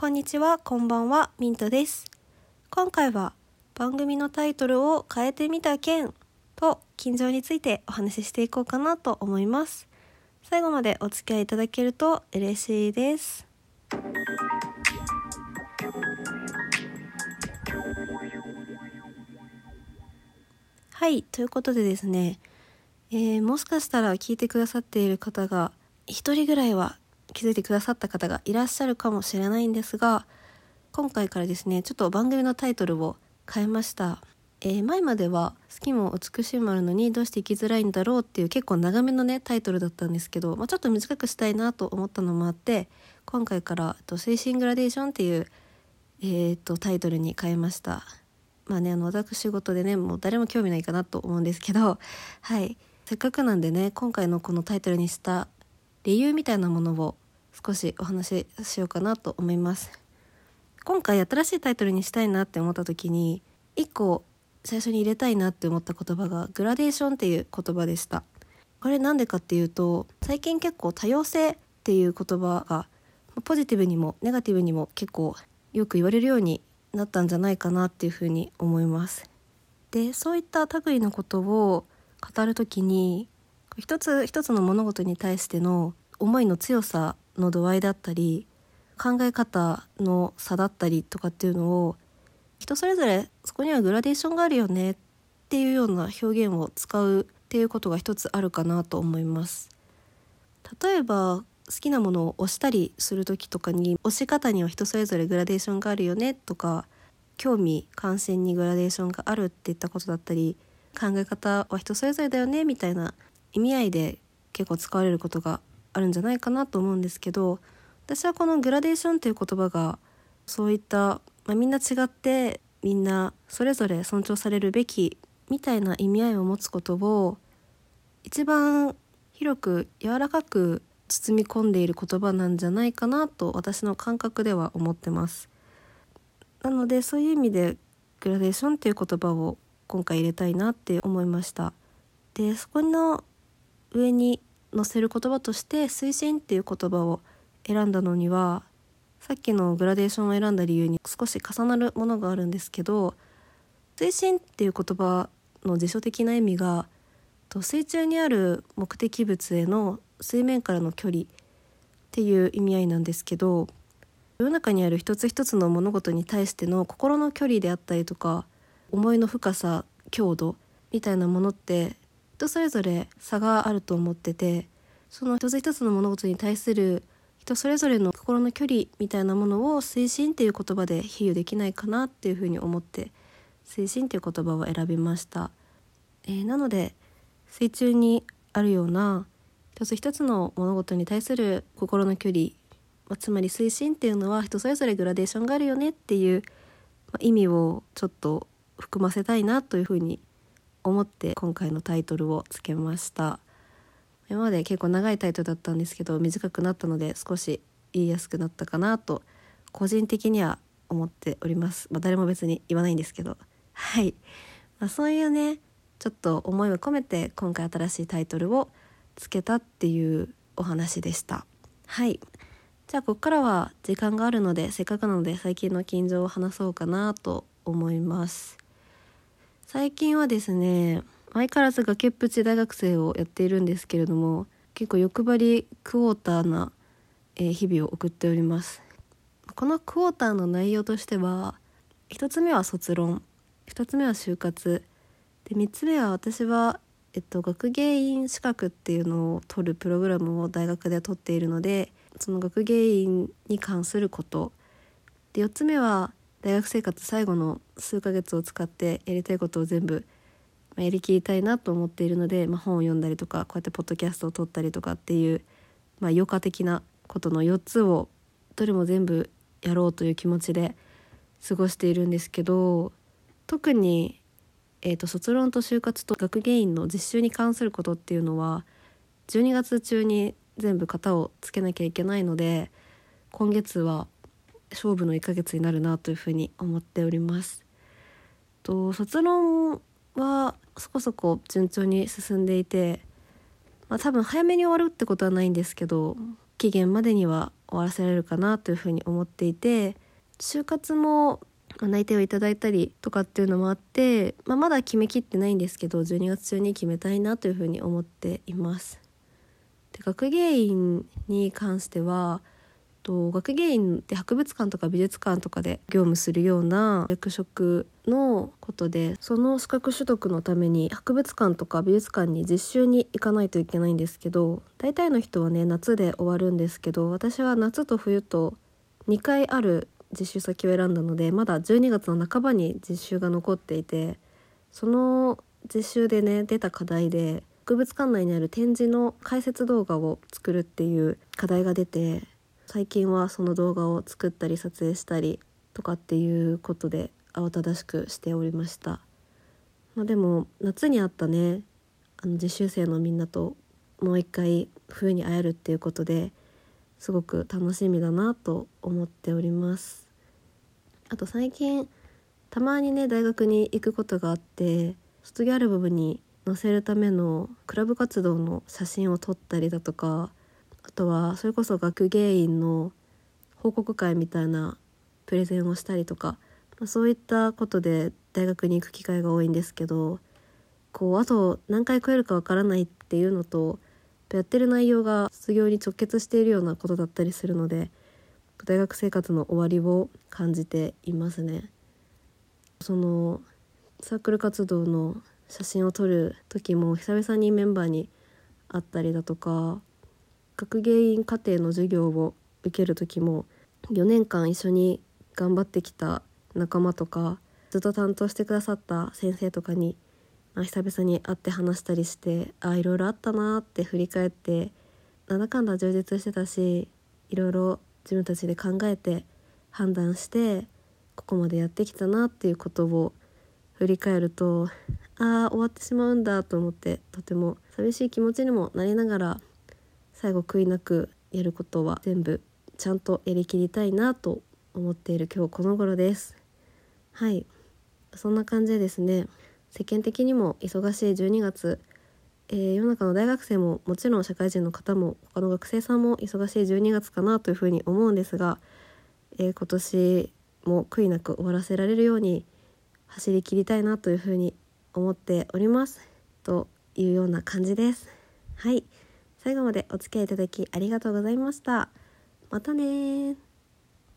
こんにちは、こんばんは、ミントです。今回は番組のタイトルを変えてみた件と近所についてお話ししていこうかなと思います。最後までお付き合いいただけると嬉しいです。はい、ということでですね、えー、もしかしたら聞いてくださっている方が一人ぐらいは気づいてくださった方がいらっしゃるかもしれないんですが今回からですねちょっと番組のタイトルを変えました、えー、前までは「好きも美しいもあるのにどうして生きづらいんだろう」っていう結構長めのねタイトルだったんですけど、まあ、ちょっと短くしたいなと思ったのもあって今回から「精神グラデーション」っていう、えーと、タイトルに変えました。まあねあの私事でねもう誰も興味ないかなと思うんですけどはい。せっかくなんでね今回のこのタイトルにした理由みたいなものを少しお話ししようかなと思います。今回新しいタイトルにしたいなって思った時に1個最初に入れたいなって思った言葉がグラデーションっていう言葉でした。これなんでかっていうと最近結構多様性っていう言葉がポジティブにもネガティブにも結構よく言われるようになったんじゃないかなっていうふうに思います。でそういった類のことを語る時に一つ一つの物事に対しての思いの強さの度合いだったり考え方の差だったりとかっていうのを人それぞれそこにはグラデーションがあるよねっていうような表現を使うっていうことが一つあるかなと思います。例えば好きなものを押したりする時とかに押し方には人それぞれグラデーションがあるよねとか興味関心にグラデーションがあるっていったことだったり考え方は人それぞれだよねみたいな意味合いで結構使われることがあるんじゃないかなと思うんですけど私はこのグラデーションっていう言葉がそういった、まあ、みんな違ってみんなそれぞれ尊重されるべきみたいな意味合いを持つことを一番広く柔らかく包み込んでいる言葉なんじゃないかなと私の感覚では思ってます。なのでそういう意味でグラデーションっていう言葉を今回入れたいなって思いました。でそこの上に載せる言葉として推進っていう言葉を選んだのにはさっきのグラデーションを選んだ理由に少し重なるものがあるんですけど推進っていう言葉の辞書的な意味が水中にある目的物への水面からの距離っていう意味合いなんですけど世の中にある一つ一つの物事に対しての心の距離であったりとか思いの深さ強度みたいなものって人それぞれ差があると思っててその一つ一つの物事に対する人それぞれの心の距離みたいなものを推進っていう言葉で比喩できないかなっていうふうに思って推進っていう言葉を選びました、えー、なので水中にあるような一つ一つの物事に対する心の距離、ま、つまり推進っていうのは人それぞれグラデーションがあるよねっていう、ま、意味をちょっと含ませたいなというふうに思って今回のタイトルをつけました。今まで結構長いタイトルだったんですけど短くなったので少し言いやすくなったかなと個人的には思っております、まあ、誰も別に言わないんですけど。はい、まあ、そういうねちょっと思いを込めて今回新しいタイトルをつけたっていうお話でした。はい。じゃあここからは時間があるのでせっかくなので最近の近所を話そうかなと思います。最近はですね相変わらず崖っぷち大学生をやっているんですけれども結構欲張りクォーターな、え日々を送っております。このクォーターの内容としては1つ目は卒論2つ目は就活で3つ目は私は、えっと、学芸員資格っていうのを取るプログラムを大学で取っているのでその学芸員に関すること。で4つ目は大学生活最後の数ヶ月を使ってやりたいことを全部やりきりたいなと思っているので、まあ、本を読んだりとかこうやってポッドキャストを撮ったりとかっていう、まあ、余暇的なことの4つをどれも全部やろうという気持ちで過ごしているんですけど特に、えーと、卒論と就活と学芸員の実習に関することっていうのは12月中に全部型をつけなきゃいけないので今月は勝負の1ヶ月になるなというふうに思っております。と卒論はそこそこ順調に進んでいて、まあ、多分早めに終わるってことはないんですけど期限までには終わらせられるかなというふうに思っていて就活も内定をいただいたりとかっていうのもあって、まあ、まだ決めきってないんですけど12月中に決めたいなというふうに思っています。で学芸員に関してはと学芸員って博物館とか美術館とかで業務するような役職のことでその資格取得のために博物館とか美術館に実習に行かないといけないんですけど大体の人はね夏で終わるんですけど私は夏と冬と2回ある実習先を選んだのでまだ12月の半ばに実習が残っていてその実習でね出た課題で博物館内にある展示の解説動画を作るっていう課題が出て最近はその動画を作ったり撮影したりとかっていうことで慌ただしくしておりました、まあ、でも夏にあったねあの実習生のみんなともう一回冬に会えるっていうことですごく楽しみだなと思っております。あと最近たまにね大学に行くことがあって卒業アルバムに載せるためのクラブ活動の写真を撮ったりだとかあとはそれこそ学芸員の報告会みたいなプレゼンをしたりとか、まあ、そういったことで大学に行く機会が多いんですけどこうあと何回来えるかわからないっていうのとやってる内容が卒業に直結しているようなことだったりするので大学生活の終わりを感じていますね。そのサークル活動の写真を撮る時も久々にメンバーに会ったりだとか学芸員課程の授業を受ける時も4年間一緒に頑張ってきた仲間とかずっと担当してくださった先生とかに、まあ、久々に会って話したりしてあいろいろあったなって振り返ってなんだかんだ充実してたしいろいろ自分たちで考えて判断してここまでやってきたなっていうことを振り返るとああ終わってしまうんだと思ってとても寂しい気持ちにもなりながら最後悔いなくやることは全部ちゃんとやりきりたいなと思っている今日この頃です。はい。そんな感じでですね世間的にも忙しい12月、えー、世の中の大学生ももちろん社会人の方も他の学生さんも忙しい12月かなというふうに思うんですが、えー、今年も悔いなく終わらせられるように走り切りたいなというふうに思っております。というような感じです。はい。最後までお付き合いいただきありがとうございました。またね